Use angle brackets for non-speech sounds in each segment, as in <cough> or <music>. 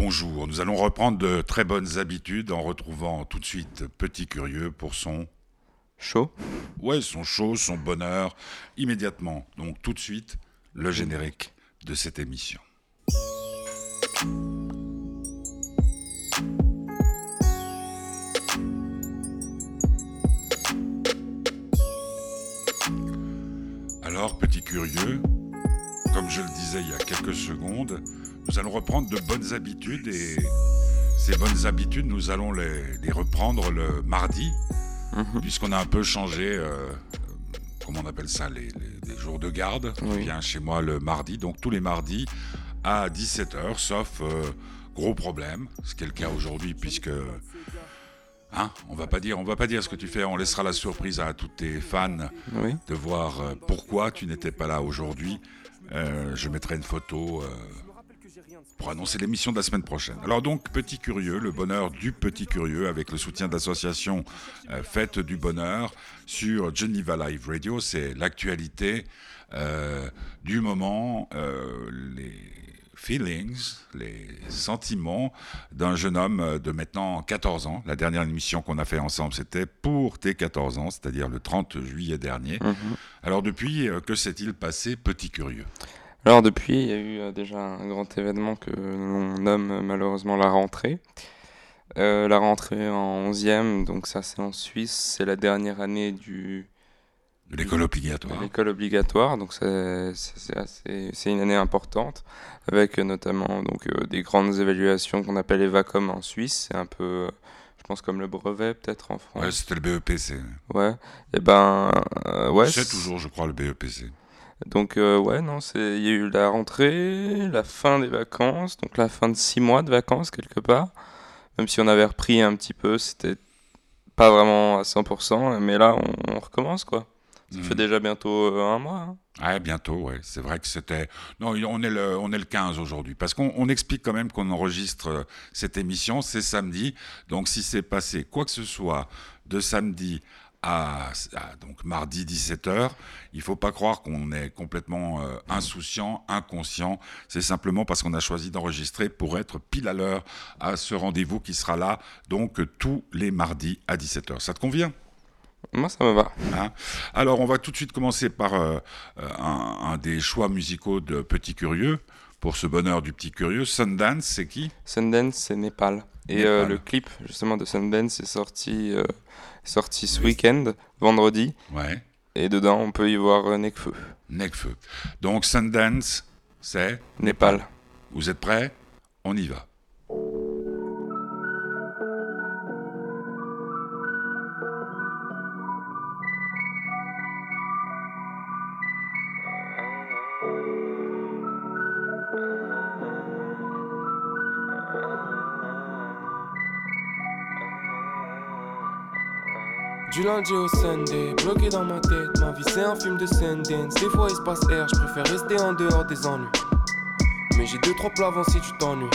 Bonjour, nous allons reprendre de très bonnes habitudes en retrouvant tout de suite Petit Curieux pour son... Chaud Ouais, son show, son bonheur, immédiatement. Donc tout de suite, le générique de cette émission. Alors, Petit Curieux, comme je le disais il y a quelques secondes, nous allons reprendre de bonnes habitudes et ces bonnes habitudes, nous allons les, les reprendre le mardi, Mhm. puisqu'on a un peu changé, euh, comment on appelle ça, les, les- les jours de garde. Oui. vient chez moi le mardi, donc tous les mardis à 17h, sauf euh, gros problème, ce qui est le cas aujourd'hui, puisque... Hein, on va pas dire, on va pas dire ce que tu fais. On laissera la surprise à tous tes fans Oui. de voir euh, pourquoi tu n'étais pas là aujourd'hui. Euh, je mettrai une photo euh, pour annoncer l'émission de la semaine prochaine. Alors donc, Petit Curieux, le bonheur du Petit Curieux, avec le soutien de l'association euh, Fête du Bonheur sur Geneva Live Radio, c'est l'actualité euh, du moment, euh, les feelings, les sentiments d'un jeune homme de maintenant 14 ans. La dernière émission qu'on a fait ensemble, c'était pour tes 14 ans, c'est-à-dire le 30 juillet dernier. Mhm. Alors depuis, que s'est-il passé, Petit Curieux? Alors depuis, il y a eu euh, déjà un grand événement que l'on nomme euh, malheureusement la rentrée. Euh, la rentrée en 11e, donc ça c'est en Suisse, c'est la dernière année du, de l'école obligatoire l'école obligatoire, donc c'est une année importante, avec notamment donc, euh, des grandes évaluations qu'on appelle EVACOM en Suisse, c'est un peu, je pense comme le brevet peut-être en France. Ouais, c'était le BEPC. Ouais, et ben, euh, ouais. c'est toujours, je crois, le BEPC. Donc euh, ouais, non, c'est il y a eu la rentrée, la fin des vacances, donc la fin de six mois de vacances quelque part. Même si on avait repris un petit peu, c'était pas vraiment à 100%, mais là on, on recommence quoi. Ça fait déjà bientôt euh, un mois. hein. Ouais, bientôt, ouais. C'est vrai que c'était. Non, on est le, on est le 15 aujourd'hui. Parce qu'on on explique quand même qu'on enregistre euh, cette émission, c'est samedi. Donc, si c'est passé quoi que ce soit de samedi à, à, donc mardi 17h, il faut pas croire qu'on est complètement euh, insouciant, inconscient. C'est simplement parce qu'on a choisi d'enregistrer pour être pile à l'heure à ce rendez-vous qui sera là, donc tous les mardis à 17h. Ça te convient? Moi ça me va. Hein? Alors, on va tout de suite commencer par euh, un, un des choix musicaux de Petit Curieux. Pour ce bonheur du Petit Curieux, Sundance, c'est qui? Sundance c'est Népal. Et euh, le clip justement de Sundance est sorti, euh, sorti ce week-end, vendredi. Ouais, Et dedans on peut y voir euh, Nekfeu. Necfeu. Donc, Sundance, c'est Népal. Vous êtes prêts? On y va. Du lundi au Sunday, bloqué dans ma tête, ma vie c'est un film de Sundance. Des fois passe air, je préfère rester en dehors des ennuis. Mais j'ai deux trois plats avant si tu t'ennuies.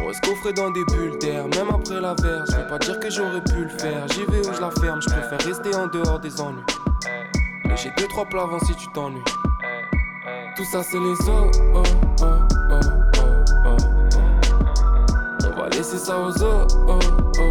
On reste coffré dans des bulles d'air, même après la verre. Je vais pas dire que j'aurais pu le faire, j'y vais où je la ferme, je préfère rester en dehors des ennuis. Mais j'ai deux trois plats avant si tu t'ennuies. Tout ça c'est les os, oh, oh, oh, oh, oh. On va laisser ça aux os, oh, oh,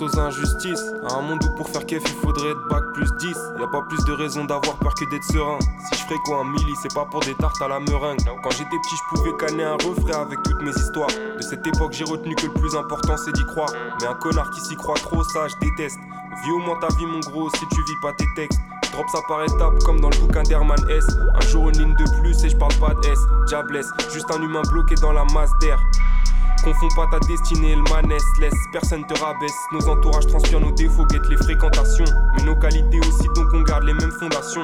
aux injustices. À un monde où pour faire kef il faudrait être bac plus 10 Y a pas plus de raison d'avoir peur que d'être serein. Si je ferais quoi un milli c'est pas pour des tartes à la meringue. Quand j'étais petit je pouvais canner un refrain avec toutes mes histoires. De cette époque j'ai retenu que le plus important c'est d'y croire. Mais un connard qui s'y croit trop ça je déteste. Vis au moins ta vie mon gros si tu vis pas tes textes. Drop ça par étapes comme dans le bouquin d'Herman S. Un jour une ligne de plus et je parle pas de S Diablesse, juste un humain bloqué dans la masse d'air Confonds pas ta destinée le manès, laisse personne te rabaisse. Nos entourages transpirent nos défauts, guettent les fréquentations. Mais nos qualités aussi, donc on garde les mêmes fondations.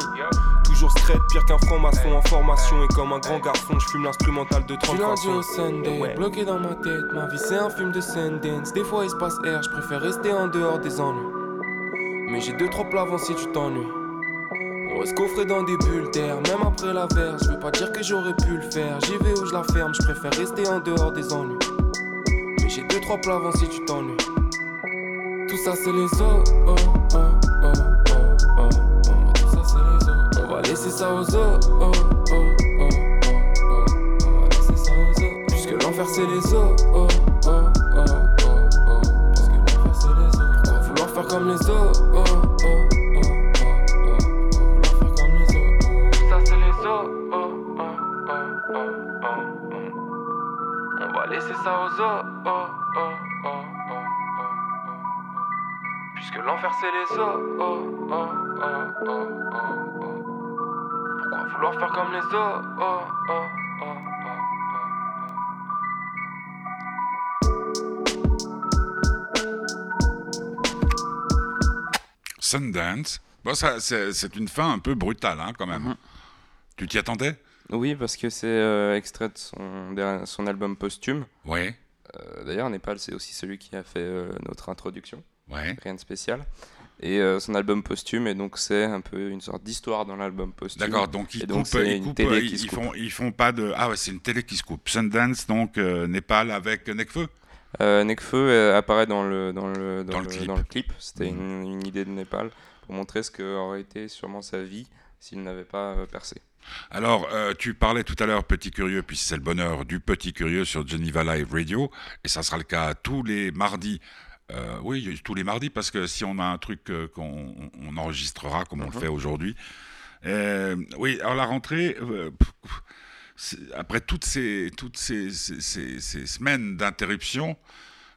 Toujours straight, pire qu'un franc-maçon en formation. Et comme un grand garçon, je fume l'instrumental de 30 Du lundi au Sunday, Ouais. bloqué dans ma tête, ma vie c'est un film de Sundance. Des fois il se passe air, je préfère rester en dehors des ennuis. Mais j'ai deux trois plats avant si tu t'ennuies. On reste coffré dans des bulles d'air, même après la verre. Je vais pas dire que j'aurais pu le faire. J'y vais où je la ferme, je préfère rester en dehors des ennuis. J'ai deux trois plavons si tu t'ennuies. Tout ça c'est les os. Oh, oh, oh, oh, oh, oh. Tout ça c'est les os. On va laisser ça aux os. Oh, oh, oh, oh, oh. On va laisser ça aux os. Puisque l'enfer c'est les os. Oh, oh, oh, oh, oh. Puisque l'enfer c'est les os. Pourquoi vouloir faire comme les os? Oh, oh, oh, oh, laisser ça aux os. Oh, oh, oh, oh, oh, oh. Puisque l'enfer c'est les os. Oh, oh, oh, oh, oh, oh. Pourquoi vouloir faire comme les os? Oh, oh, oh, oh, oh. Sundance. Bon, ça, c'est une fin un peu brutale, hein, quand même. Mhm. Tu t'y attendais Oui, parce que c'est euh, extrait de son, album posthume. Ouais, Euh, D'ailleurs, Népal, c'est aussi celui qui a fait euh, notre introduction. ouais. Rien de spécial. Et euh, son album posthume, et donc c'est un peu une sorte d'histoire dans l'album posthume. D'accord, donc ils Et donc, coupent, c'est ils, une coupent, télé qui ils, se font, ils font pas de. Ah ouais, c'est une télé qui se coupe. Sundance, donc Népal avec Nekfeu. Nekfeu euh, apparaît dans le, dans le, Dans le clip. dans le clip. C'était Mhm. une, une idée de Népal pour montrer ce qu'aurait été sûrement sa vie s'il n'avait pas percé. Alors, euh, tu parlais tout à l'heure, Petit Curieux, puis c'est le bonheur du Petit Curieux sur Geneva Live Radio, et ça sera le cas tous les mardis. Euh, oui, tous les mardis, parce que si on a un truc euh, qu'on on enregistrera, comme on le Mhm. fait aujourd'hui. Oui, alors la rentrée, pff, après toutes ces, toutes ces, ces- ces- ces semaines d'interruption,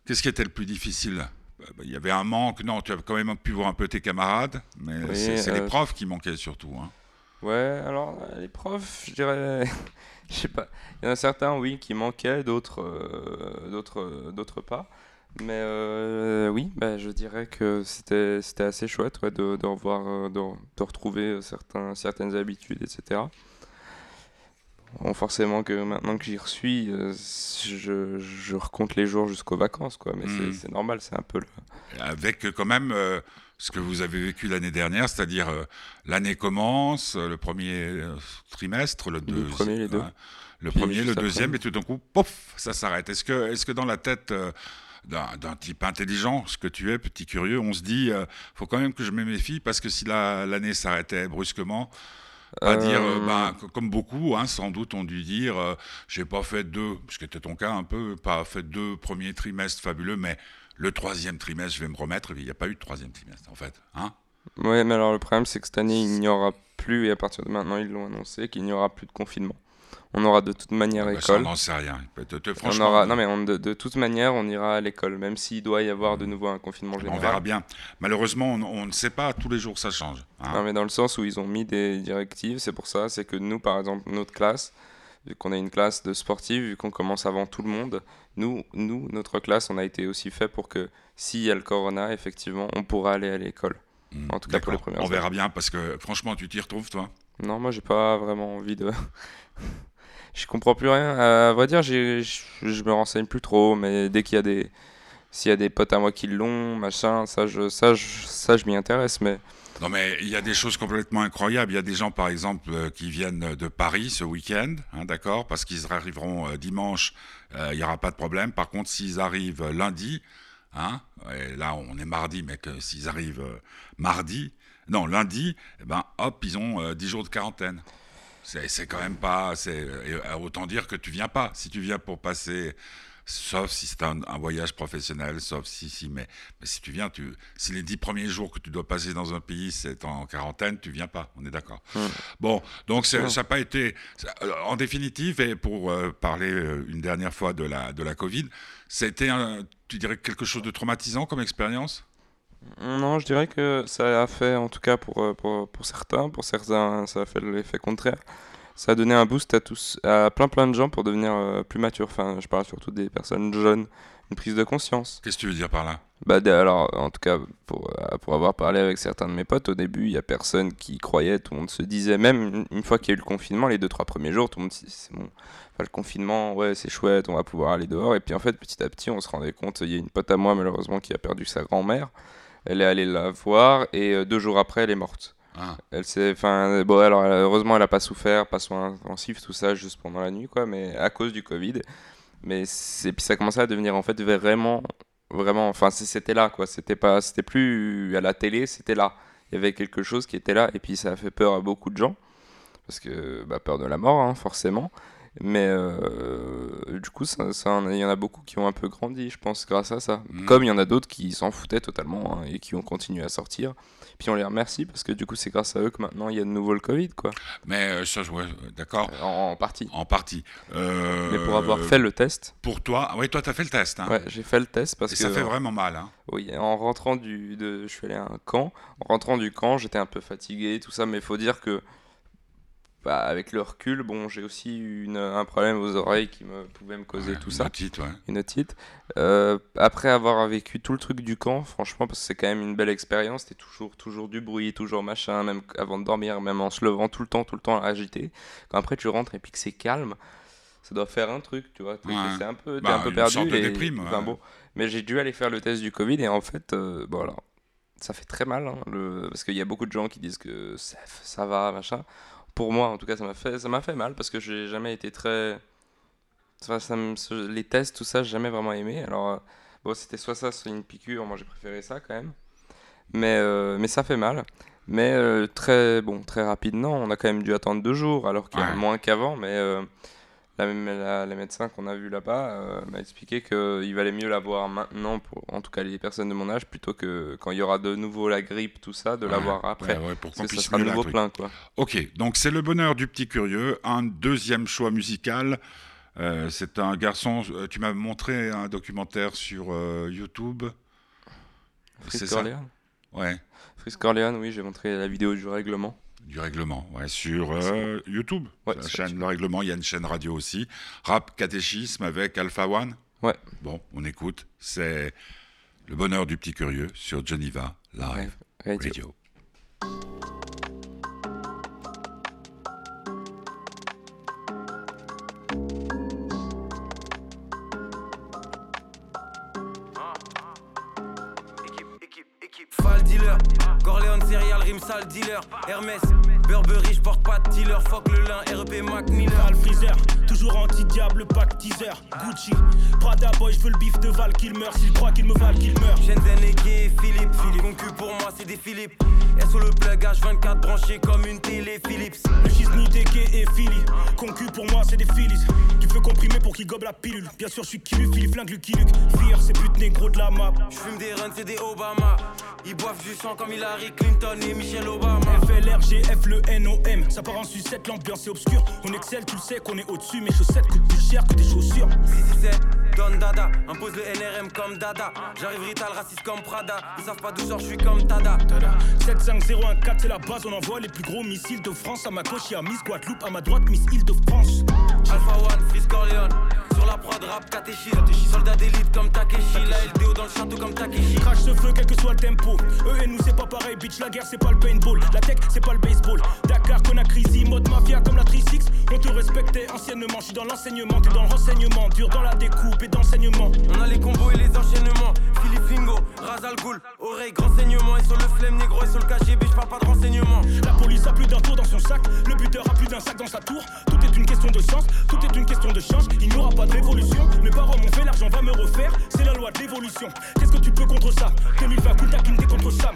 qu'est-ce qui était le plus difficile? Bah, Il y avait un manque, non, tu as quand même pu voir un peu tes camarades, mais Oui, c'est les profs qui manquaient surtout. hein. Ouais, alors euh, les profs, je dirais, <laughs> je sais pas. Il y en a certains, oui, qui manquaient, d'autres, euh, d'autres, euh, d'autres pas. Mais euh, oui, bah, je dirais que c'était, c'était assez chouette ouais, de, de revoir, de, de retrouver certains, certaines habitudes, etc. Bon, forcément que maintenant que j'y euh, je, je recompte les jours jusqu'aux vacances, quoi. Mais Mhm. c'est, normal, c'est un peu le, avec quand même euh, ce que vous avez vécu l'année dernière, c'est-à-dire euh, l'année commence, euh, le premier euh, trimestre, le, deuxième, premier, les deux. hein, le premier, le juste deuxième, et tout d'un coup, pouf, ça s'arrête. Est-ce que, est-ce que dans la tête d'un, type intelligent, ce que tu es, petit curieux, on se dit, euh, faut quand même que je me méfie parce que si la- l'année s'arrêtait brusquement, pas Euh, dire, euh, co- comme beaucoup, hein, sans doute, ont dû dire, j'ai pas fait deux, ce qui était ton cas un peu, pas fait deux premiers trimestres fabuleux, mais le troisième trimestre, je vais me remettre. Il n'y a pas eu de troisième trimestre, en fait. Hein Ouais, mais alors le problème, c'est que cette année, il n'y aura plus, et à partir de maintenant, ils l'ont annoncé, qu'il n'y aura plus de confinement. On aura de toute manière Bah, ça, on école. n'en sait rien. Te- te- On franchement, aura... Non, mais on- de, de toute manière, on ira à l'école, même s'il doit y avoir de nouveau un confinement on général. verra bien. Malheureusement, on, on ne sait pas. Tous les jours, ça change. hein. Non, mais dans le sens où ils ont mis des directives, c'est pour ça, c'est que nous, par exemple, notre classe, vu qu'on a une classe de sportifs, vu qu'on commence avant tout le monde, nous, nous, notre classe, on a été aussi fait pour que s'il y a le corona, effectivement, on pourra aller à l'école. Hmm, en tout cas pour les premières On verra bien parce que franchement, tu t'y retrouves, toi. Non, moi j'ai pas vraiment envie de. <laughs> je comprends plus rien. À vrai dire, je je me renseigne plus trop, mais dès qu'il y a des. S'il y a des potes à moi qui l'ont, machin, ça je, ça, je, ça, je m'y intéresse, mais Non, mais il y a des choses complètement incroyables. Il y a des gens, par exemple, euh, qui viennent de Paris ce week-end, hein, d'accord, parce qu'ils arriveront euh, dimanche, euh, il n'y aura pas de problème. Par contre, s'ils arrivent lundi, hein, là on est mardi, mais que s'ils arrivent mardi, non, lundi, eh ben, hop, ils ont euh, 10 jours de quarantaine. C'est quand même pas. Autant dire que tu viens pas. Si tu viens pour passer. Sauf si c'est un, un voyage professionnel, sauf si, si mais, mais si tu viens, tu, si les dix premiers jours que tu dois passer dans un pays, c'est en quarantaine, tu viens pas, on est d'accord. Mm. Bon, donc c'est- Mm. ça n'a pas été, ça- euh, en définitive, et pour euh, parler euh, une dernière fois de la, de la Covid, c'était, tu dirais, quelque chose de traumatisant comme expérience? Non, je dirais que ça a fait, en tout cas pour, pour, pour certains, pour certains, ça a fait l'effet contraire. Ça a donné un boost à tous, à plein plein de gens pour devenir euh, plus matures. Enfin, je parle surtout des personnes jeunes, une prise de conscience. Qu'est-ce que tu veux dire par là? Bah, alors, en tout cas, pour, euh, pour avoir parlé avec certains de mes potes, au début, il y a personne qui y croyait. Tout le monde se disait, même une- une fois qu'il y a eu le confinement, les deux, trois premiers jours, tout le monde se disait, c'est bon. Enfin, le confinement, ouais, c'est chouette, on va pouvoir aller dehors. Et puis, en fait, petit à petit, on se rendait compte, il y a une pote à moi, malheureusement, qui a perdu sa grand-mère. Elle est allée la voir et euh, deux jours après, elle est morte. Hein Elle s'est, enfin, bon, alors heureusement, elle a pas souffert, pas soin intensif, tout ça, juste pendant la nuit, quoi. Mais à cause du Covid, Mais c'est puis ça commençait à devenir en fait vraiment vraiment enfin c'était là quoi, c'était pas c'était plus à la télé, c'était là. Il y avait quelque chose qui était là et puis ça a fait peur à beaucoup de gens parce que bah, peur de la mort hein, forcément. Mais euh, du coup, ça, ça, il y en a beaucoup qui ont un peu grandi, je pense, grâce à ça. Mhm. Comme il y en a d'autres qui s'en foutaient totalement hein, et qui ont continué à sortir. Puis on les remercie parce que du coup, c'est grâce à eux que maintenant il y a de nouveau le Covid, quoi. Mais euh, ça, ouais, d'accord, En, en partie. en partie. Euh, Mais pour avoir fait le test, Pour toi, oui, toi, tu as fait le test. Hein. ouais, j'ai fait le test parce Et que ça fait vraiment mal. Hein. oui, en rentrant du, de, je suis allé à un camp. En rentrant du camp, j'étais un peu fatigué, tout ça, mais il faut dire que bah, avec le recul, bon, j'ai aussi eu une- un problème aux oreilles qui me pouvait me causer Ouais, tout une ça. otite, ouais. une otite. Euh, après avoir vécu tout le truc du camp, franchement, parce que c'est quand même une belle expérience, c'était toujours, toujours du bruit, toujours machin, même avant de dormir, même en se levant tout le temps, tout le temps agité. Quand après tu rentres et puis que c'est calme, ça doit faire un truc, tu vois. t'es- Ouais. C'est un peu, t'es Bah, un peu perdu. sorte de et- déprime, enfin, bon. Mais j'ai dû aller faire le test du Covid et en fait, euh, bon alors, ça fait très mal, hein, le... parce qu'il y a beaucoup de gens qui disent que ça, ça va, machin. Pour moi, en tout cas, ça m'a fait, ça m'a fait mal parce que j'ai jamais été très Enfin, ça me- ce- les tests, tout ça, j'ai jamais vraiment aimé. Alors, euh, bon, c'était soit ça, soit une piqûre. Moi, j'ai préféré ça quand même. Mais, euh, mais ça fait mal. Mais euh, très, bon, très rapidement, on a quand même dû attendre deux jours, alors qu'il y a Ouais. moins qu'avant. Mais la, la, les médecins qu'on a vus là-bas euh, m'a expliqué qu'il valait mieux l'avoir maintenant, pour, en tout cas les personnes de mon âge, plutôt que quand il y aura de nouveau la grippe, tout ça, de Ouais, l'avoir après. ouais, ouais, pour Parce que ça sera la nouveau plein, quoi. Ok, donc c'est le bonheur du petit curieux. Un deuxième choix musical. Euh, c'est un garçon. euh, Tu m'as montré un documentaire sur euh, YouTube. Ça? Orléans Ouais, Frisk Orléans, oui, j'ai montré la vidéo du règlement. Du règlement. Ouais, sur euh, YouTube. Ouais, La chaîne, le règlement. Il y a une chaîne radio aussi. Rap catéchisme avec Alpha One. Ouais. Bon, on écoute. C'est le bonheur du petit curieux sur Geneva Live Radio. Radio. Corleone serial, rim sale dealer, Hermès, Burberry, j'porte pas de dealer, fuck le lin, REP Mac Miller. Freezer, toujours anti-diable, pack teaser, Gucci, Prada boy, je veux le bif de Val qu'il meurt, s'il croit qu'il me valent qu'il meurt. Shenzhen et Philippe, Philippe, concu pour moi c'est des Philippe. SO le plug H24 branché comme une télé Philips. Le Gisni, Deke et Philly, concu pour moi c'est des Phillies. Tu veux comprimer pour qu'il gobe la pilule, bien sûr je suis Kilu, Philly flingue Lucky Luke, Fear c'est pute négro de la map. J'fume des runs, c'est des Obama. Ils boivent du sang comme Hillary Clinton et Michelle Obama. FLRGF, le NOM, ça part en sucette, l'ambiance est obscure. On excelle, tu le sais qu'on est au-dessus, mes chaussettes coûtent plus cher que tes chaussures. Si si c'est Don Dada, impose le NRM comme Dada. J'arrive rital, raciste comme Prada. Ils savent pas d'où sort, j'suis comme Tada. Tada. 75014 c'est la base, on envoie les plus gros missiles de France. À ma gauche, y'a Miss Guadeloupe, à ma droite, Miss Île-de-France. Alpha One, Frisk Corleone. La prod, rap catéchisme. Soldat d'élite comme Takeshi. La LDO dans le château comme Takeshi. Crash ce feu, quel que soit le tempo. Eux et nous, c'est pas pareil, bitch. La guerre, c'est pas le paintball. La tech, c'est pas le baseball. Dakar, Conakry, mode mafia comme la 36. On te respectait anciennement. J'suis dans l'enseignement, t'es dans le renseignement. Dur dans la découpe et d'enseignement. On a les combos et les enchaînements. Philippe Lingo, Razal Ghoul. Oreille, grand saignement. Et sur le flemme, négro. Et sur le KGB, j'parle pas de renseignements. La police a plus d'un tour dans son sac. Le buteur a plus d'un sac dans sa tour. Tout est une question de sens, tout est une question de change. Il n'y aura pas de révolution. Mes parents m'ont fait, l'argent va me refaire. C'est la loi de l'évolution. Qu'est-ce que tu peux contre ça? 2020, coup taquine, t'es contre Sam.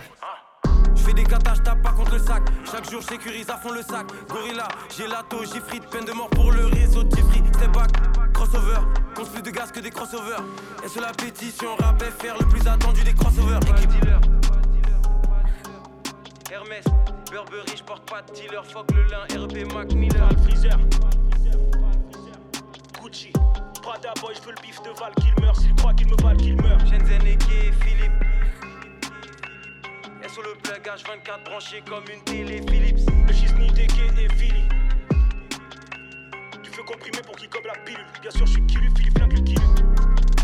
J'fais des katas, j'tape pas contre le sac. Chaque jour, j'sécurise à fond le sac. Gorilla, j'ai lato, j'ai frite. Peine de mort pour le réseau de free. Step back, crossover. Compte plus de gaz que des crossovers. Et sur la pétition, rap FR, le plus attendu des crossovers? Équipe dealer. Hermès, Burberry, j'porte pas de dealer. Fuck le lin, REP Mac Miller. Freezer. Gucci. Prada boy, je veux le bif de Val qu'il meurt. S'il croit qu'il me valent qu'il meurt. Shenzhen et Philippe. Et sur le plug H24 branché comme une télé Philips. Le Gisni, Deke et Philly. Tu veux comprimer pour qu'il gobe la pilule. Bien sûr, je suis Kilu, Philly flingue Lucky Luke.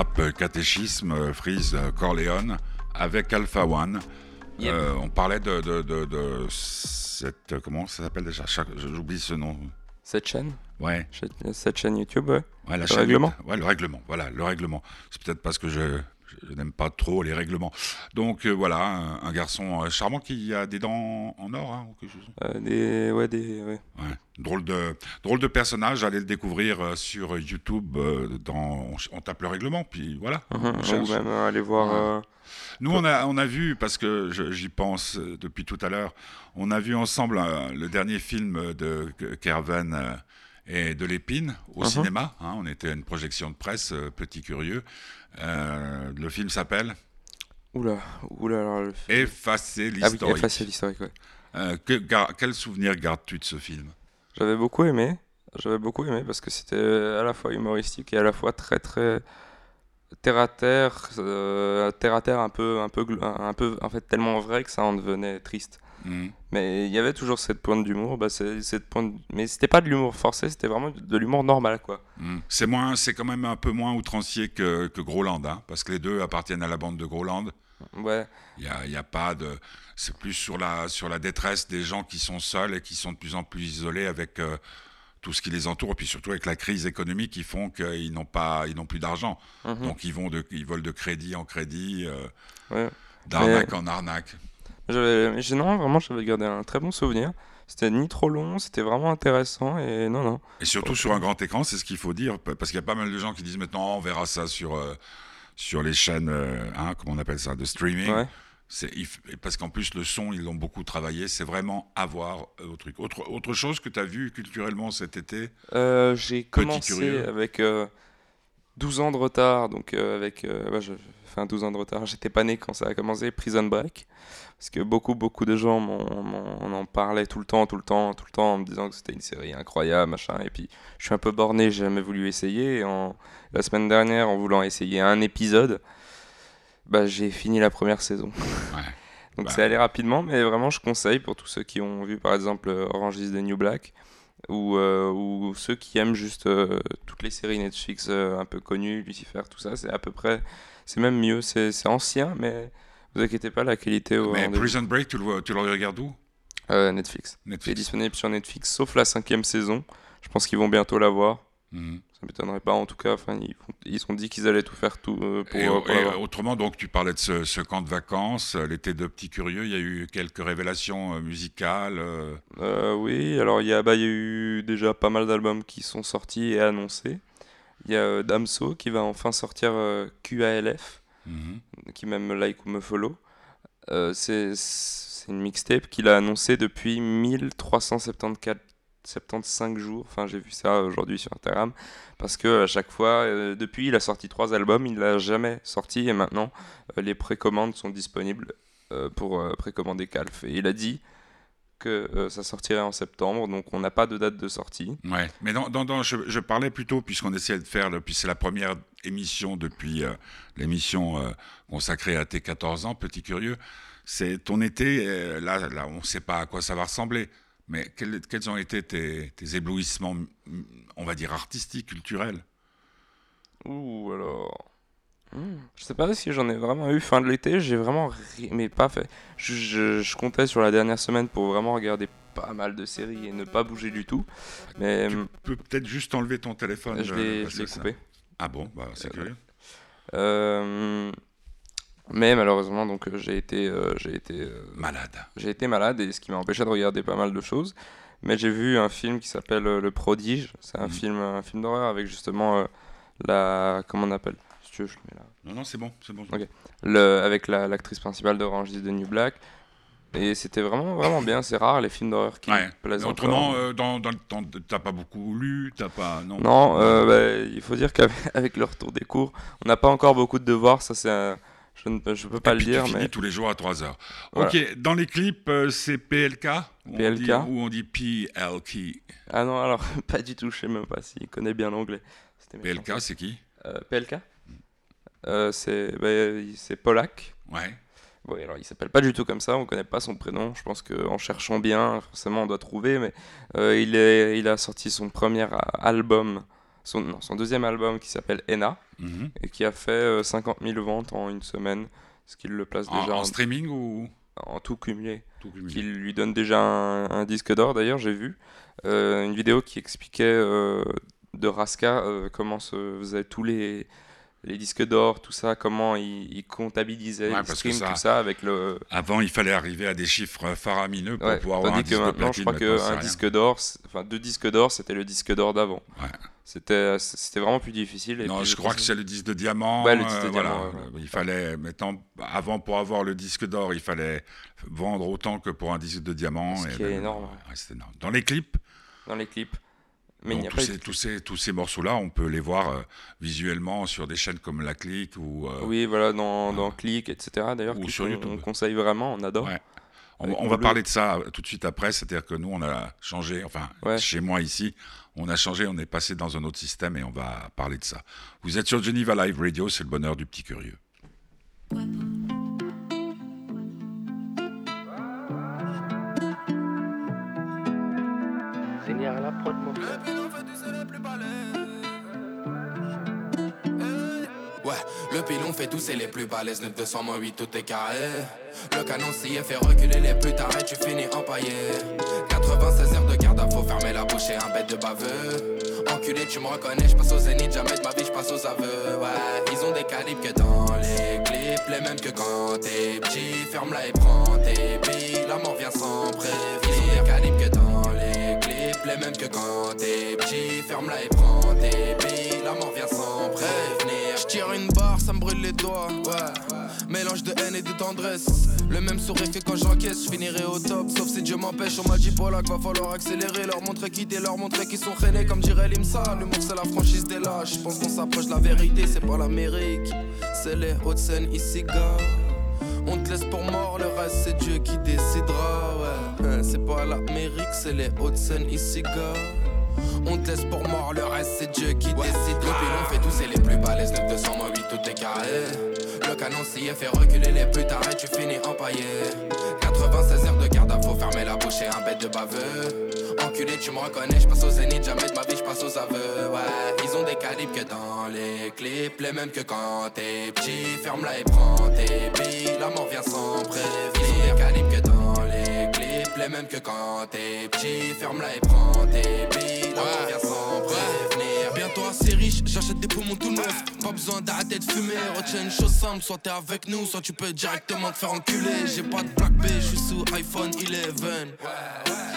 Rap euh, catéchisme, euh, Freeze euh, Corleone avec Alpha One. Yep. Euh, on parlait de, de, de, de cette. Comment ça s'appelle déjà? J'oublie ce nom. Cette chaîne? Ouais. Cette- Cette chaîne YouTube, ouais. Ouais, la Le chaîne- règlement? Ouais, le règlement. Voilà, le règlement. C'est peut-être parce que je, je n'aime pas trop les règlements. Donc euh, voilà, un, un garçon euh, charmant qui a des dents en or, hein, ou quelque chose. Euh, des, ouais, des, ouais. Ouais. Drôle de drôle de personnage. Allez le découvrir sur YouTube. dans, on, tape le règlement, puis voilà. <laughs> On Ou même euh, aller voir. Nous, on a, on a vu, parce que j'y pense depuis tout à l'heure, on a vu ensemble le dernier film de K- Kerven euh, et de Lépine au Mhm. cinéma. hein. on était à une projection de presse, euh, petit curieux. Euh, le film s'appelle Oula, oula, alors le film- Effacer Ah oui, l'historique. effacer l'historique, ouais. Euh, que- gar- quel souvenir gardes-tu de ce film? J'avais beaucoup aimé. J'avais beaucoup aimé parce que c'était à la fois humoristique et à la fois très très terre à terre, euh, terre à terre un peu un peu un peu en fait tellement vrai que ça en devenait triste. Mhm. Mais il y avait toujours cette pointe d'humour, bah cette pointe mais c'était pas de l'humour forcé, c'était vraiment de l'humour normal quoi. Mhm. C'est moins, c'est quand même un peu moins outrancier que, que Groland, hein, parce que les deux appartiennent à la bande de Groland. Ouais. Il y a, a pas de. C'est plus sur la, sur la détresse des gens qui sont seuls et qui sont de plus en plus isolés avec euh, tout ce qui les entoure, et puis surtout avec la crise économique qui font qu'ils n'ont pas, ils n'ont plus d'argent. Mhm. Donc ils vont de, ils volent de crédit en crédit, euh, Ouais. d'arnaque en arnaque. Non, vraiment j'avais gardé un très bon souvenir. C'était ni trop long, c'était vraiment intéressant et non non. Et surtout sur un grand écran, c'est ce qu'il faut dire, pa- parce qu'il y a pas mal de gens qui disent maintenant on verra ça sur, euh, sur les chaînes, euh, hein, comment on appelle ça, de streaming. Ouais. Parce qu'en plus, le son, ils l'ont beaucoup travaillé. C'est vraiment avoir euh, au truc. Autre, autre chose que tu as vu culturellement cet été? Euh, j'ai commencé avec 12 ans de retard, donc euh, avec, euh, ouais, je, enfin 12 ans de retard, j'étais pas né quand ça a commencé, Prison Break, parce que beaucoup beaucoup de gens m'en, en parlaient tout le temps, tout le temps, tout le temps, en me disant que c'était une série incroyable, machin, et puis je suis un peu borné, j'ai jamais voulu essayer, et en, la semaine dernière, en voulant essayer un épisode, bah j'ai fini la première saison. Ouais. <laughs> Donc Bah. c'est allé rapidement, mais vraiment je conseille pour tous ceux qui ont vu par exemple Orange is the New Black ou, euh, ou ceux qui aiment juste euh, toutes les séries Netflix euh, un peu connues, Lucifer, tout ça, c'est à peu près, c'est même mieux, c'est ancien, mais vous inquiétez pas, la qualité au Mais. Prison Break, tu le, vois- tu le regardes où? Euh, Netflix. C'est Netflix. disponible sur Netflix, sauf la cinquième saison. Je pense qu'ils vont bientôt la voir. Mhm. Ça m'étonnerait pas, en tout cas. Enfin, ils, font- ils ont dit qu'ils allaient tout faire tout euh, pour, Et, euh, pour et autrement, donc, tu parlais de ce, ce camp de vacances, euh, l'été de Petits Curieux. Il y a eu quelques révélations musicales. oui, alors il y, a, bah, il y a eu déjà pas mal d'albums qui sont sortis et annoncés. Il y a Damso qui va enfin sortir QALF, mhm. qui même like ou me follow. C'est une mixtape qu'il a annoncé depuis 1374 75 jours. Enfin, j'ai vu ça aujourd'hui sur Instagram. Parce que à chaque fois, euh, depuis, il a sorti trois albums, il l'a jamais sorti et maintenant, euh, les précommandes sont disponibles euh, pour précommander Calf. Et il a dit que ça sortirait en septembre, donc on n'a pas de date de sortie. Ouais, mais dans- je, parlais plutôt, puisqu'on essayait de faire, puis c'est la première émission depuis l'émission consacrée à tes 14 ans, Petit Curieux. C'est ton été, là, là on ne sait pas à quoi ça va ressembler, mais quels, quels ont été tes, tes éblouissements, on va dire, artistiques, culturels? Ouh, alors. Hmm, Je sais pas si j'en ai vraiment eu fin de l'été, j'ai vraiment. ri- Mais pas fait. Je, je- je comptais sur la dernière semaine pour vraiment regarder pas mal de séries et ne pas bouger du tout. Mais Tu hum, peux peut-être juste enlever ton téléphone. je euh, l'ai ça- coupé. Ah bon, bah, c'est Euh, curieux. Euh, mais malheureusement, donc euh, j'ai été, euh, j'ai été, euh, Malade. j'ai été malade et ce qui m'a empêché de regarder pas mal de choses. Mais j'ai vu un film qui s'appelle Le Prodige. C'est un Mhm. film, un film d'horreur avec justement la, comment on appelle? Si tu veux, je mets là. Non, non, c'est bon, c'est bon. Le, avec la- l'actrice principale de Orange is the New Black. Et c'était vraiment, vraiment bien. C'est rare les films d'horreur qui Ouais. plaisent Mais Autrement, euh, dans, dans le temps, t'as pas beaucoup lu, t'as pas. Non? Non, euh, bah, il faut dire qu'avec <laughs> avec le retour des cours, on n'a pas encore beaucoup de devoirs. Ça, c'est un- je ne peux- je peux pas le dire, tu mais tous les jours à 3 heures. Voilà. Ok, dans les clips, euh, c'est PLK PLK. Ou on dit PLK. ah non, alors <laughs> pas du tout. Je sais même pas s'il connaît bien l'anglais. PLK, c'est qui? Euh, PLK. Euh, c'est bah, Polak. Ouais. Bon, alors il s'appelle pas du tout comme ça, on connaît pas son prénom. Je pense qu'en cherchant bien, forcément on doit trouver, mais il, est, il a sorti son premier album, son, non, son deuxième album qui s'appelle Ena, Mhm. et qui a fait euh, 50 000 ventes en une semaine, ce qui le place déjà en en, streaming ou? En tout cumulé. Tout cumulé. qui lui donne déjà un, un disque d'or. D'ailleurs, j'ai vu euh, une vidéo qui expliquait euh, de Raska euh, comment se faisaient tous les, les disques d'or, tout ça, comment il, il comptabilisait, Ouais, il parce que stream, ça- tout ça avec le. Avant, il fallait arriver à des chiffres faramineux pour Ouais, pouvoir avoir un que disque de maintenant, je platine. crois maintenant, c'est qu'un disque d'or, enfin deux disques d'or, c'était le disque d'or d'avant. Ouais. C'était c'était vraiment plus difficile. et Non, je crois que c'est le disque de diamant. Ouais, le disque de euh, diamant, voilà. ouais, Il fallait, maintenant, avant pour avoir le disque d'or, il fallait vendre autant que pour un disque de diamant. C'est énorme. Dans les clips, dans les clips. Mais il donc, n'y a tous, pas ces, de tous, ces, tous ces morceaux-là, on peut les voir euh, visuellement sur des chaînes comme La Clique ou. euh, Oui, voilà, dans, dans Click, etc. D'ailleurs, Ou sur on- YouTube. on conseille vraiment, on adore. Ouais. On, va bleu. parler de ça euh, tout de suite après, c'est-à-dire que nous, on a changé, enfin, Ouais. chez moi ici, on a changé, on est passé dans un autre système et on va parler de ça. Vous êtes sur Geneva Live Radio, c'est le bonheur du petit curieux. Ouais, pilon fait tousser les plus balèzes, 9 200 moins 8, tout est carré. Le canon scié fait reculer les plus tard et tu finis empaillé. 96 heures de garde à faut fermer la bouche et un bête de baveux. Enculé, tu me reconnais, je passe au zénith, jamais de ma vie, je passe aux aveux. Ouais, ils ont des calibres que dans les clips, les mêmes que quand t'es petit. Ferme-la et prends tes billes, la mort vient sans prévenir. Ils ont des calibres que dans les mêmes que quand t'es petit. Ferme-la et prends tes billes, la mort vient sans prévenir. Je tire une barre, ça me brûle les doigts, ouais. Mélange de haine et de tendresse. Le même sourire que quand j'encaisse, je finirai au top. Sauf si Dieu m'empêche, on m'a dit Polak, va falloir accélérer. Leur montrer quitter, leur montrer qu'ils sont freinés, comme dirait Limsa. L'humour, c'est la franchise des lâches. Je pense qu'on s'approche de la vérité, c'est pas l'Amérique. C'est les Hauts-de-Seine, ici, gars. On te laisse pour mort, le reste c'est Dieu qui décidera, ouais. Hein, C'est pas l'Amérique, c'est les Hauts-de-Seine, ici, gars. On te laisse pour mort, le reste c'est Dieu qui décide. Le pilon fait tousser les plus balèzes, 9 200 moins 8, tout est carré. Le canon scié fait reculer les plus tard et tu finis empaillé. 96 heures de garde à faut fermer la bouche et un bête de baveux. Enculé, tu me reconnais, je passe au zénith, jamais de ma vie, je passe aux aveux. Ouais, ils ont des calibres que dans les clips, les mêmes que quand t'es petit. Ferme-la et prends tes billes, la mort vient sans prévenir. Ils ont des calibres les mêmes que quand t'es petit. Ferme-la et prends tes billes, vient sans prévenir. Bientôt assez riche, j'achète des poumons tout neufs. Pas besoin d'arrêter de fumer. Retiens une chose simple, soit t'es avec nous, soit tu peux directement te faire enculer. J'ai pas de Black B, je suis sous iPhone 11.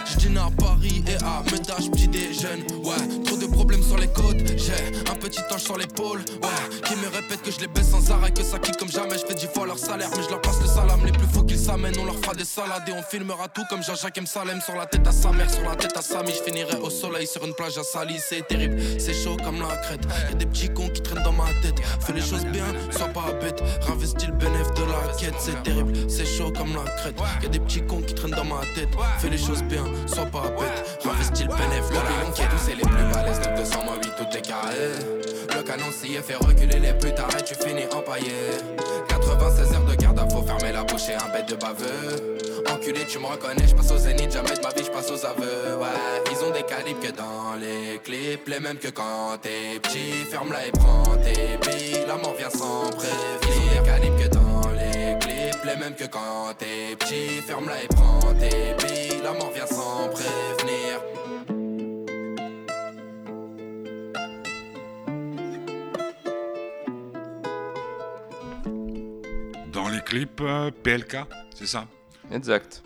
Je dîne à Paris et à Médage, petit déjeune. Ouais, trop de problèmes sur les côtes. J'ai un petit ange sur l'épaule. Ouais, qui me répète que je les baisse sans arrêt, que ça kick comme jamais. Je fais 10 fois leur salaire, mais je leur passe le salam. Les plus faux qu'ils s'amènent, on leur fera des salades et on filmera tout comme Jean-Jacques M. Salem. Sur la tête à sa mère, sur la tête à Samy. Je finirai au soleil sur une plage à Sali. C'est terrible, c'est chaud comme la crête. Y'a des petits cons qui traînent dans ma tête. Fais les choses bien, sois pas bête. Réinvestis le bénéf de la quête. C'est terrible, c'est chaud comme la crête. Y'a des petits cons qui traînent dans ma tête. Fais les choses bien, sois pas bête. Réinvestis le bénéf de la quête. C'est les plus balèzes, 9 200 moins 8, tout est carré. Le canon scié fait reculer les plus tard et tu finis empaillé. 96 heures de garde à faut fermer la bouche et un bête de baveux. Enculé, tu me reconnais, je passe au zénith, jamais de ma vie, je passe aux aveux. Ouais, calibres que dans les clips, les mêmes que quand t'es petit. Ferme-la et prends tes billes, la mort vient sans prévenir. Calibres que dans les clips, les mêmes que quand t'es petit. Ferme-la et prends tes billes, la mort vient sans prévenir. Dans les clips, euh, PLK, c'est ça?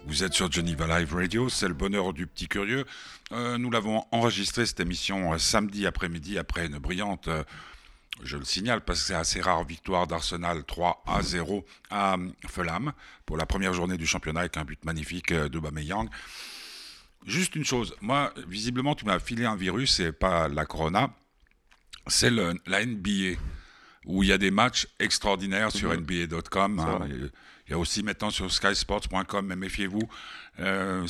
Vous êtes sur Geneva Live Radio, c'est le bonheur du petit curieux. Euh, nous l'avons enregistré cette émission euh, samedi après-midi après une brillante, euh, je le signale parce que c'est assez rare, victoire d'Arsenal 3 à 0 à Fulham pour la première journée du championnat avec un but magnifique euh, d'Aubameyang. Juste une chose, moi visiblement tu m'as filé un virus et pas la corona, c'est la NBA où il y a des matchs extraordinaires sur NBA.com. hein. Il y a aussi maintenant sur skysports.com, mais méfiez-vous, euh,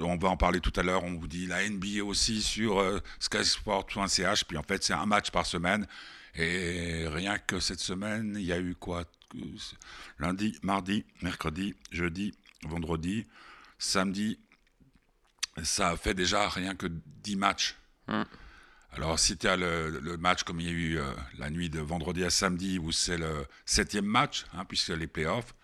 on va en parler tout à l'heure, on vous dit la NBA aussi sur euh, skysports.ch, puis en fait c'est un match par semaine, et rien que cette semaine, il y a eu quoi Lundi, mardi, mercredi, jeudi, vendredi, samedi, ça fait déjà rien que 10 matchs. Alors, si tu as le, le match comme il y a eu euh, la nuit de vendredi à samedi, où c'est le septième match, hein, puisque les playoffs,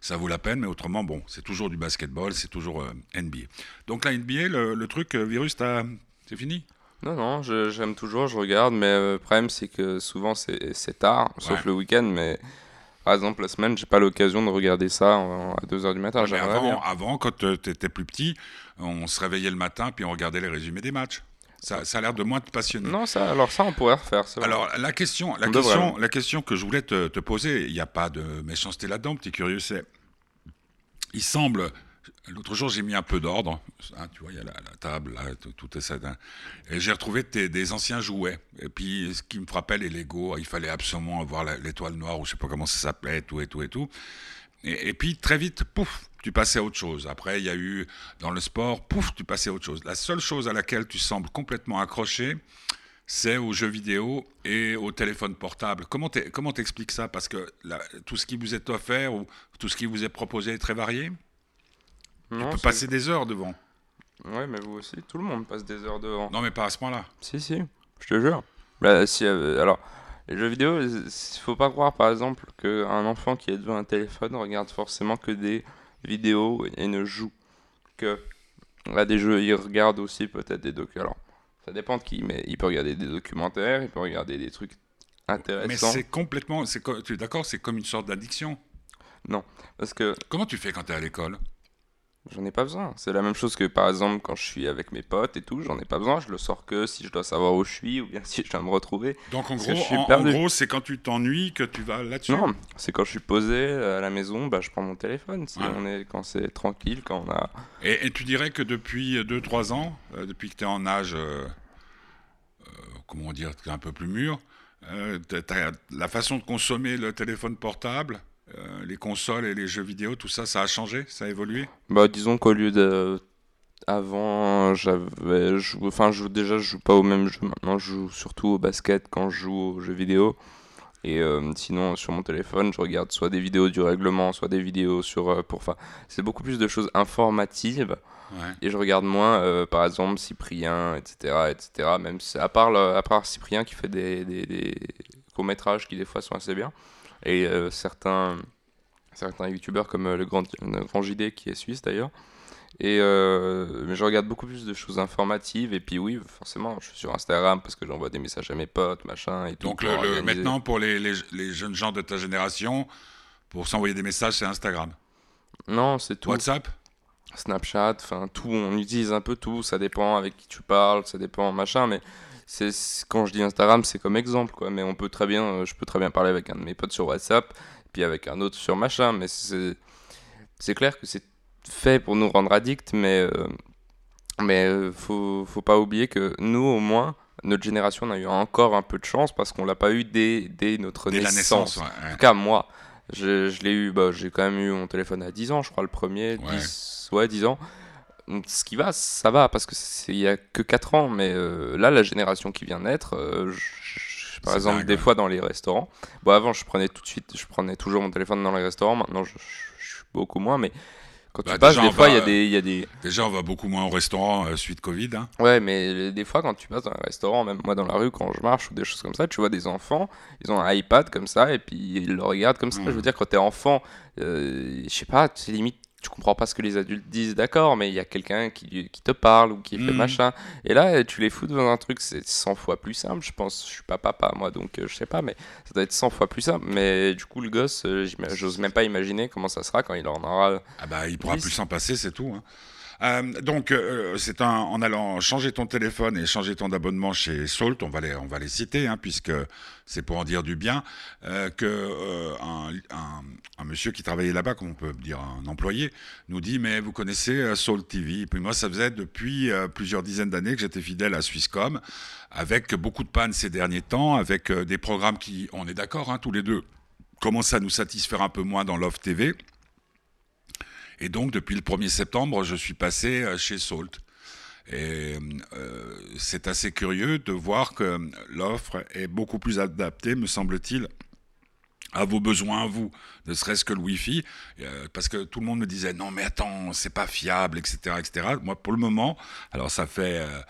ça vaut la peine, mais autrement, bon, c'est toujours du basketball, c'est toujours euh, NBA. Donc la NBA, le, le truc, euh, virus, c'est fini? Non, non, j'aime toujours, je regarde, mais euh, le problème c'est que souvent c'est tard, sauf Ouais. le week-end, mais par exemple la semaine, j'ai pas l'occasion de regarder ça à 2h du matin, Mais j'aimerais avant, avant, quand tu étais plus petit, on se réveillait le matin, puis on regardait les résumés des matchs. Ça, ça a l'air de moins te passionner. Non, ça, alors ça on pourrait refaire. Alors, la question, la, On question, la question que je voulais te, te poser, il n'y a pas de méchanceté là-dedans, petit curieux, c'est. Il semble. L'autre jour, j'ai mis un peu d'ordre. hein, tu vois, il y a la, la table, là, tout, est ça. hein, Et j'ai retrouvé tes- des anciens jouets. Et puis, ce qui me frappait, les Lego, il fallait absolument avoir l'étoile noire, ou je sais pas comment ça s'appelait, tout et tout et tout. Et, et puis, très vite, pouf, tu passais à autre chose. Après, il y a eu, dans le sport, pouf, tu passais à autre chose. La seule chose à laquelle tu sembles complètement accroché, c'est aux jeux vidéo et au téléphone portable. Comment t'expliques ça? Parce que tout ce qui vous est offert ou tout ce qui vous est proposé est très varié? non, Tu peux passer des heures devant. Ouais, mais vous aussi, tout le monde passe des heures devant. Non, mais pas à ce point-là. Si, si, je te jure. Bah, si, euh, alors, les jeux vidéo, il faut pas croire par exemple qu'un enfant qui est devant un téléphone regarde forcément que des vidéos et ne joue que à des jeux. Il regarde aussi peut-être des documentaires. Alors, ça dépend de qui, mais il peut regarder des documentaires, il peut regarder des trucs Mais intéressants. c'est complètement. c'est co- Tu es d'accord C'est comme une sorte d'addiction? Parce que Comment tu fais quand tu es à l'école? J'en ai pas besoin. C'est la même chose que par exemple quand je suis avec mes potes et tout, j'en ai pas besoin. Je le sors que si je dois savoir où je suis ou bien <laughs> si je dois me retrouver. Donc en gros, en, en c'est quand tu t'ennuies que tu vas là-dessus? Non, c'est quand je suis posé à la maison, bah, je prends mon téléphone. Si on est, quand c'est tranquille, quand on a. Et, et tu dirais que depuis 2-3 ans, euh, depuis que tu es en âge, euh, euh, comment dire, un peu plus mûr, euh, la façon de consommer le téléphone portable, euh, les consoles et les jeux vidéo, tout ça, ça a changé, ça a évolué? Bah, disons qu'au lieu de. Avant, j'avais. jou- Enfin, je, déjà, je joue pas au même jeu. Maintenant, je joue surtout au basket quand je joue aux jeux vidéo. Et euh, sinon, sur mon téléphone, je regarde soit des vidéos du règlement, soit des vidéos sur. euh, pour, enfin, c'est beaucoup plus de choses informatives. Ouais. Et je regarde moins, euh, par exemple, Cyprien, etc. etc. même si, à, part le- à part Cyprien qui fait des, des, des courts-métrages qui des fois sont assez bien. Et euh, certains, certains youtubeurs comme euh, le, grand, le grand JD qui est suisse d'ailleurs. Et euh, mais je regarde beaucoup plus de choses informatives. Et puis oui, forcément, je suis sur Instagram parce que j'envoie des messages à mes potes, machin. Et tout Donc pour le- le- organiser. maintenant, pour les, les- les jeunes gens de ta génération, pour s'envoyer des messages, c'est Instagram. Non, c'est tout. WhatsApp? Snapchat, enfin tout, on utilise un peu tout, ça dépend avec qui tu parles, ça dépend machin, mais c'est quand je dis Instagram, c'est comme exemple quoi, mais on peut très bien, euh, je peux très bien parler avec un de mes potes sur WhatsApp, puis avec un autre sur machin, mais c'est c'est clair que c'est fait pour nous rendre addicts, mais euh, mais euh, faut faut pas oublier que nous au moins notre génération on a eu encore un peu de chance parce qu'on l'a pas eu dès, dès notre Dès la naissance. naissance. ouais, En tout cas, moi, je, je l'ai eu, bah, j'ai quand même eu mon téléphone à 10 ans, je crois, le premier, Ouais. 10, ouais, 10 ans. Ce qui va, ça va, parce que c'est- il y a que 4 ans, mais euh, là, la génération qui vient naître, euh, je- par exemple, dingue, des ouais. fois dans les restaurants, bon, avant, je prenais tout de suite, je prenais toujours mon téléphone dans les restaurants, maintenant, je, je- je suis beaucoup moins, mais quand Bah, tu passes, des fois, il y, y a des... Déjà, on va beaucoup moins au restaurant euh, suite Covid. hein. Ouais, mais des fois, quand tu passes dans un restaurant, même moi dans la rue, quand je marche ou des choses comme ça, tu vois des enfants, ils ont un iPad comme ça, et puis ils le regardent comme ça. Je veux dire, quand t'es enfant, euh, je sais pas, c'est limite, tu comprends pas ce que les adultes disent, d'accord, mais il y a quelqu'un qui, qui te parle ou qui fait Mhm. machin. Et là, tu les fous devant un truc, c'est 100 fois plus simple, je pense. Je suis pas papa, moi, donc euh, je sais pas, mais ça doit être 100 fois plus simple. Mais du coup, le gosse, euh, j'ose même pas imaginer comment ça sera quand il en aura. Ah bah, il pourra plus s'en passer, c'est tout. hein. Euh, donc, euh, c'est un, en allant changer ton téléphone et changer ton abonnement chez Salt, on va les, on va les citer, hein, puisque c'est pour en dire du bien, euh, que euh, un, un- un monsieur qui travaillait là-bas, comme on peut dire un employé, nous dit mais vous connaissez euh, Salt TV. Et puis moi, ça faisait depuis euh, plusieurs dizaines d'années que j'étais fidèle à Swisscom, avec beaucoup de pannes ces derniers temps, avec euh, des programmes qui, on est d'accord, hein, tous les deux, commencent à nous satisfaire un peu moins dans l'offre TV. Et donc, depuis le 1er septembre, je suis passé euh, chez Salt. Et euh, c'est assez curieux de voir que l'offre est beaucoup plus adaptée, me semble-t-il, à vos besoins, à vous, ne serait-ce que le Wi-Fi, euh, parce que tout le monde me disait non mais attends, c'est pas fiable, etc., etc. Moi, pour le moment, alors ça fait euh,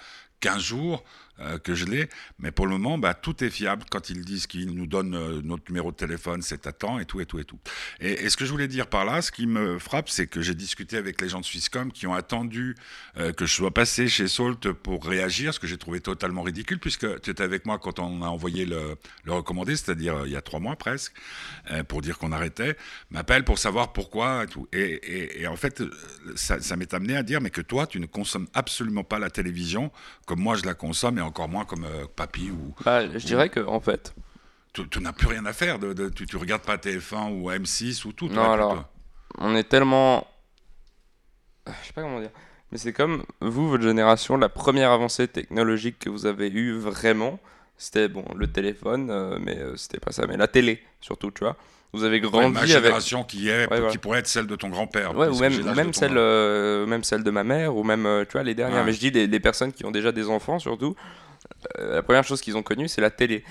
15 jours, euh, que je l'ai. Mais pour le moment, bah, tout est fiable quand ils disent qu'ils nous donnent euh, notre numéro de téléphone, c'est à temps et tout et tout et tout. Et, ce que je voulais dire par là, ce qui me frappe, c'est que j'ai discuté avec les gens de Swisscom qui ont attendu euh, que je sois passé chez Salt pour réagir, ce que j'ai trouvé totalement ridicule, puisque tu étais avec moi quand on a envoyé le, le recommandé, c'est-à-dire il y a trois mois presque, pour dire qu'on arrêtait, m'appelle pour savoir pourquoi et tout. Et, en fait, ça, ça m'est amené à dire, mais que toi, tu ne consommes absolument pas la télévision comme moi je la consomme, et encore moins comme euh, papy ou... Bah, je dirais que, en fait... Tu, tu n'as plus rien à faire, de, de, tu, tu regardes pas TF1 ou M6 ou tout. Non, alors, on est tellement... Je sais pas comment dire. Mais c'est comme vous, votre génération, la première avancée technologique que vous avez eue vraiment, c'était bon le téléphone, euh, mais euh, c'était pas ça, mais la télé surtout, tu vois. Vous avez grandi ma génération avec... qui est, ouais, qui pourrait être celle de ton grand-père. Ouais, ou même, même celle, euh, même celle de ma mère, ou même, euh, tu vois, les dernières. Mais je dis des, personnes qui ont déjà des enfants, surtout. Euh, la première chose qu'ils ont connue, c'est la télé.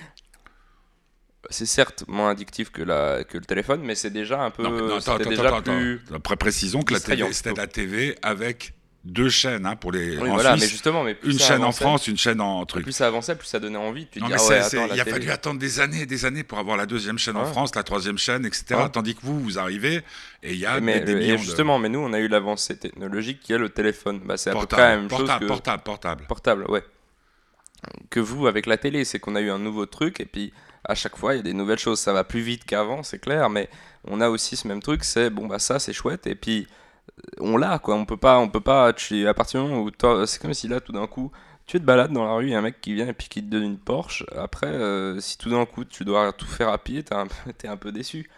C'est certes moins addictif que, la, que le téléphone, mais c'est déjà un peu. Non, non attends, attends, déjà attends, plus... Après, précisons que la télé, c'était la TV avec deux chaînes hein, pour les oui, en voilà, Suisse, mais justement mais une chaîne en France une chaîne en truc. Plus ça avançait plus ça donnait envie. Non, mais ah ouais, attends, il a télé... fallu attendre des années des années pour avoir la deuxième chaîne ouais. en France la troisième chaîne etc ouais. tandis que vous vous arrivez et il y a mais, des, des et justement de... mais nous on a eu l'avancée technologique qui est le téléphone. Bah, c'est à peu près la même portable, chose que portable portable. Portable ouais. Que vous avec la télé c'est qu'on a eu un nouveau truc et puis à chaque fois il y a des nouvelles choses. Ça va plus vite qu'avant c'est clair mais on a aussi ce même truc c'est bon bah ça c'est chouette et puis on l'a quoi on peut pas on peut pas tu à partir du moment où c'est comme si là tout d'un coup tu te balades dans la rue, il y a un mec qui vient et puis qui te donne une Porsche. Après, euh, si tout d'un coup tu dois tout faire à pied, t'es un, es un peu déçu.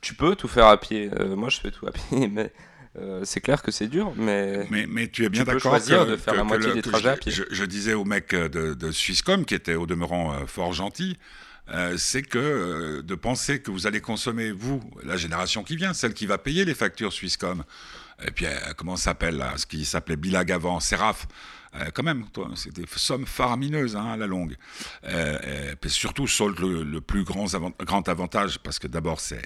Tu peux tout faire à pied. Euh, moi, je fais tout à pied, <laughs> mais euh, c'est clair que c'est dur. Mais, mais, mais tu es bien d'accord choisir de faire que, la moitié le, des trajets je, à pied. Je, je, disais au mec de, de Swisscom, qui était au demeurant fort gentil, euh, c'est que euh, de penser que vous allez consommer, vous, la génération qui vient, celle qui va payer les factures Swisscom, et puis euh, comment s'appelle ce qui s'appelait Bilag avant, Seraf, quand même, c'est des sommes faramineuses hein, à la longue. Et surtout, Salt, le, le plus grand, avant, grand avantage, parce que d'abord, c'est.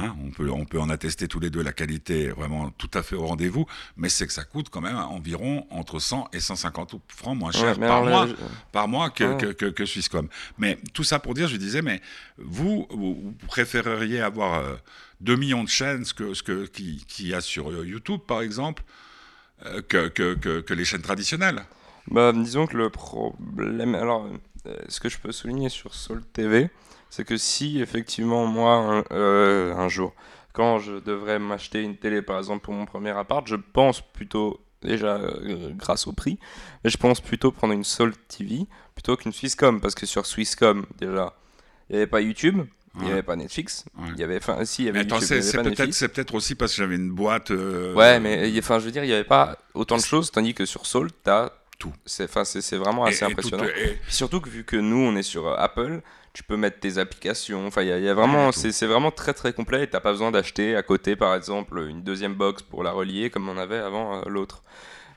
Hein, on, peut, on peut en attester tous les deux, la qualité est vraiment tout à fait au rendez-vous, mais c'est que ça coûte quand même environ entre 100 et 150 francs moins cher ouais, par, mois, là, je... par mois que, ouais. que, que, que, Swisscom. Mais tout ça pour dire, je disais, mais vous, vous préféreriez avoir euh, 2 millions de chaînes ce que, ce que, qui, qui y a sur YouTube, par exemple, euh, que, que, que, que, les chaînes traditionnelles? Bah, Disons que le problème. Alors, euh, ce que je peux souligner sur Soul TV, c'est que si effectivement, moi, un, euh, un, jour, quand je devrais m'acheter une télé, par exemple, pour mon premier appart, je pense plutôt, déjà euh, grâce au prix, mais je pense plutôt prendre une Soul TV plutôt qu'une Swisscom, parce que sur Swisscom, déjà, il n'y avait pas YouTube, il n'y avait pas Netflix. Ouais. Il y avait, enfin, si, il y avait mais attends, c'est peut-être, c'est peut-être aussi parce que j'avais une boîte. Euh... Ouais, mais enfin, je veux dire, il n'y avait pas autant de choses, tandis que sur Soul, t'as tout. C'est, enfin, c'est, c'est vraiment assez et, impressionnant. Et tout, et... surtout que vu que nous, on est sur Apple, tu peux mettre tes applications. Enfin, il y, y, a vraiment, c'est, c'est vraiment très très complet. Et t'as pas besoin d'acheter à côté, par exemple, une deuxième box pour la relier comme on avait avant euh, l'autre.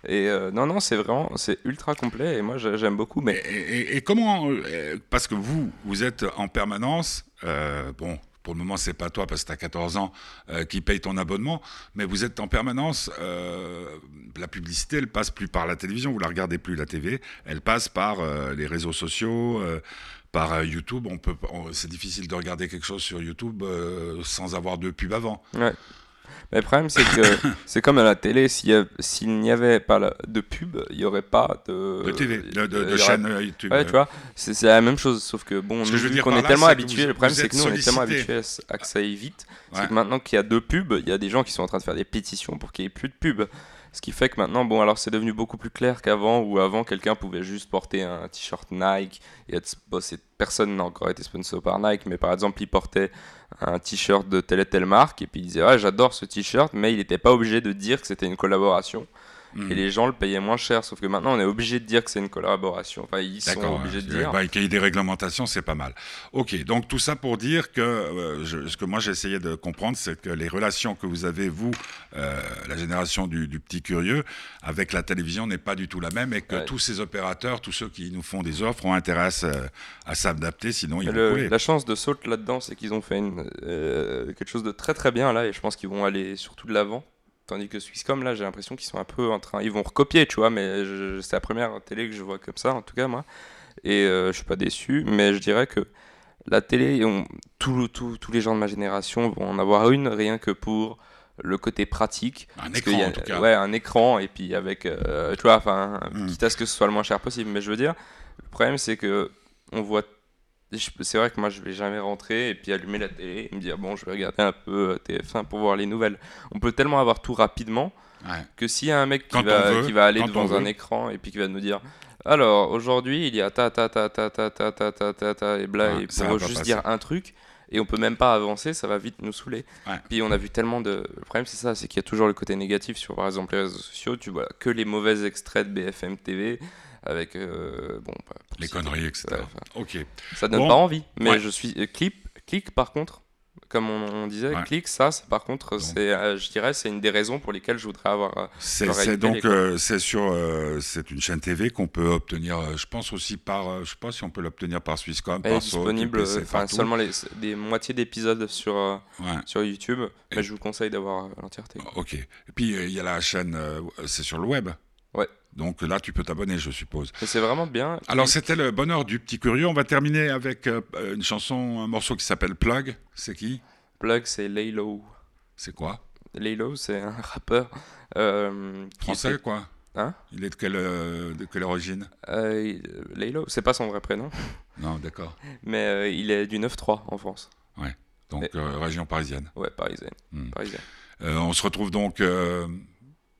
Et euh, non, non, c'est vraiment, c'est ultra complet et moi j'aime beaucoup. Mais et, et, et comment, euh, parce que vous, vous êtes en permanence, euh, bon, pour le moment, c'est pas toi parce que tu as 14 ans euh, qui paye ton abonnement, mais vous êtes en permanence. Euh, la publicité, elle passe plus par la télévision, vous la regardez plus la TV, elle passe par euh, les réseaux sociaux, par YouTube. On peut, on, c'est difficile de regarder quelque chose sur YouTube euh, sans avoir de pub avant. Ouais. Mais le problème, c'est que <coughs> c'est comme à la télé, s'il n'y avait pas de pub, il n'y aurait pas de, de TV, de, de, de chaîne euh, YouTube. Ouais, tu vois, c'est la même chose, sauf que bon, Ce nous, qu'on est tellement habitué, le problème, c'est que nous, on est tellement habitué à que ça aille vite. Ouais. C'est que maintenant qu'il y a deux pubs, il y a des gens qui sont en train de faire des pétitions pour qu'il n'y ait plus de pubs. Ce qui fait que maintenant, bon, alors c'est devenu beaucoup plus clair qu'avant, où avant, quelqu'un pouvait juste porter un t-shirt Nike et être. Personne n'a encore été sponsor par Nike, mais par exemple, il portait un t-shirt de telle et telle marque, et puis il disait, ouais, j'adore ce t-shirt, mais il n'était pas obligé de dire que c'était une collaboration. Mmh. Et les gens le payaient moins cher, sauf que maintenant on est obligé de dire que c'est une collaboration. Enfin, ils sont obligés de dire. Bah, Qu'il y ait des réglementations, c'est pas mal. Ok, donc tout ça pour dire que euh, je, ce que moi j'essayais de comprendre, c'est que les relations que vous avez, vous, euh, la génération du, du, petit curieux, avec la télévision n'est pas du tout la même et que ouais. tous ces opérateurs, tous ceux qui nous font des offres ont intérêt à, s'adapter, sinon ils le, vont couler. La chance de Salt là-dedans, c'est qu'ils ont fait une, euh, quelque chose de très très bien là et je pense qu'ils vont aller surtout de l'avant tandis que Swisscom, là, j'ai l'impression qu'ils sont un peu en train. Ils vont recopier, tu vois, mais c'est la première télé que je vois comme ça, en tout cas, moi. Et euh, je suis pas déçu, mais je dirais que la télé, on- tous tous- tous les gens de ma génération vont en avoir une, rien que pour le côté pratique. Un écran y a- en tout cas. Ouais, un écran, et puis avec, euh, tu vois, enfin, Mm. quitte à ce que ce soit le moins cher possible. Mais je veux dire, le problème, c'est que on voit. C'est vrai que moi, je vais jamais rentrer et puis allumer la télé et me dire, bon, je vais regarder un peu euh, TF1 pour voir les nouvelles. On peut tellement avoir tout rapidement Ouais. que s'il y a un mec qui va, veut, qui va aller devant un veut. écran et puis qui va nous dire alors aujourd'hui il y a ta ta ta ta ta ta ta ta ta ta et bla Ouais, et pour juste passer. dire un truc et on peut même pas avancer ça va vite nous saouler Ouais. puis on a vu tellement de le problème c'est ça c'est qu'il y a toujours le côté négatif sur par exemple les réseaux sociaux tu vois que les mauvais extraits de BFM TV avec euh, bon bah, Les conneries, etc. Ouais, Ok. ça donne Bon. pas envie mais Ouais. je suis euh, clip clic par contre comme on, on disait Ouais. clic ça par contre c'est euh, je dirais c'est une des raisons pour lesquelles je voudrais avoir C'est donc euh, c'est sur c'est une chaîne TV qu'on peut obtenir. je pense aussi par je sais pas si on peut l'obtenir par Swisscom, Elle est disponible, enfin seulement les, des moitiés d'épisodes sur, sur YouTube, Et- mais je vous conseille d'avoir l'entièreté. Ok. Et puis il y a la chaîne, c'est sur le web. Ouais. Donc là, tu peux t'abonner, je suppose. C'est vraiment bien. Alors c'était le bonheur du petit curieux. On va terminer avec euh, une chanson, un morceau qui s'appelle Plug. C'est qui? Plug, c'est Laylo. C'est quoi? Laylo, c'est un <laughs> rappeur. euh, Français quoi Hein? Il est de quelle euh, de quelle origine? Euh, Laylo, c'est pas son vrai prénom, <laughs> Non, d'accord. mais euh, il est du 9-3 en France. Donc Et- euh, région parisienne. Ouais, parisienne. Hmm. parisienne. Euh, on se retrouve donc euh,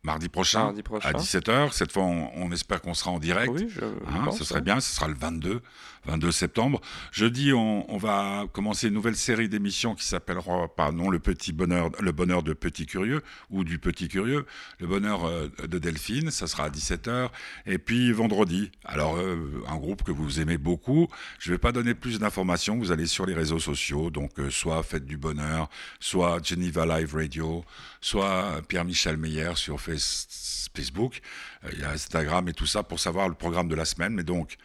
mardi prochain. Mardi prochain. à 17h. Cette fois, on, on espère qu'on sera en direct. Oui, je, Hein, pense, ce serait ouais. bien, ce sera le 22, 22 septembre. Jeudi, on, va commencer une nouvelle série d'émissions qui s'appellera, pardon, le petit bonheur, le bonheur de Petit Curieux ou du Petit Curieux, le bonheur euh, de Delphine, ça sera à 17h. Et puis vendredi, alors euh, un groupe que vous aimez beaucoup. Je ne vais pas donner plus d'informations, vous allez sur les réseaux sociaux, donc euh, soit Fête du Bonheur, soit Geneva Live Radio, soit Pierre-Michel Meyer sur Face- Facebook. Il y a Instagram et tout ça pour savoir le programme de la semaine. Mais donc,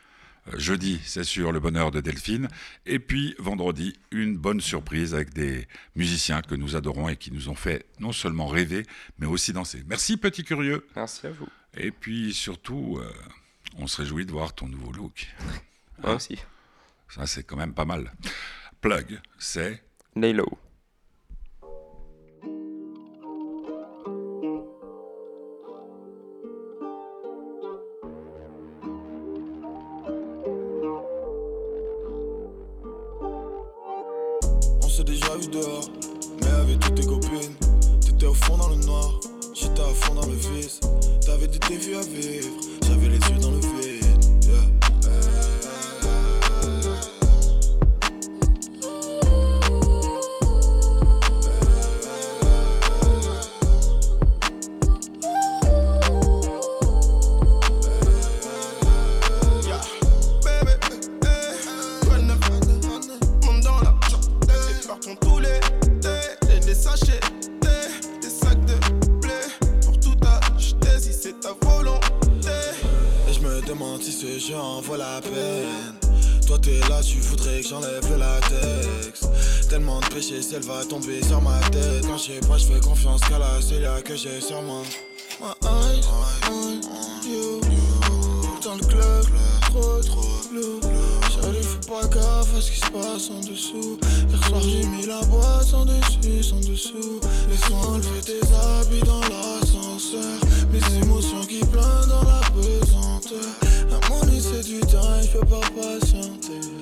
jeudi, c'est sur le bonheur de Delphine. Et puis, vendredi, une bonne surprise avec des musiciens que nous adorons et qui nous ont fait non seulement rêver, mais aussi danser. Merci, petit curieux. Merci à vous. Et puis, surtout, euh, on se réjouit de voir ton nouveau look. Moi Ah. aussi. Ça, c'est quand même pas mal. Plug, c'est Laylo. Toi t'es là, tu voudrais que j'enlève le latex Tellement de péché, elle va tomber sur ma tête Quand je sais pas, je fais confiance qu'à la seule que j'ai sur moi My eyes on you dans le club, trop trop bleu. Fais pas gaffe à ce qui se passe en dessous. Hier soir j'ai mis la boîte sans dessus, sans dessous. Laisse-moi enlever tes habits dans l'ascenseur. Mes émotions qui planent dans la pesanteur. La monnaie c'est du temps, je peux pas patienter. to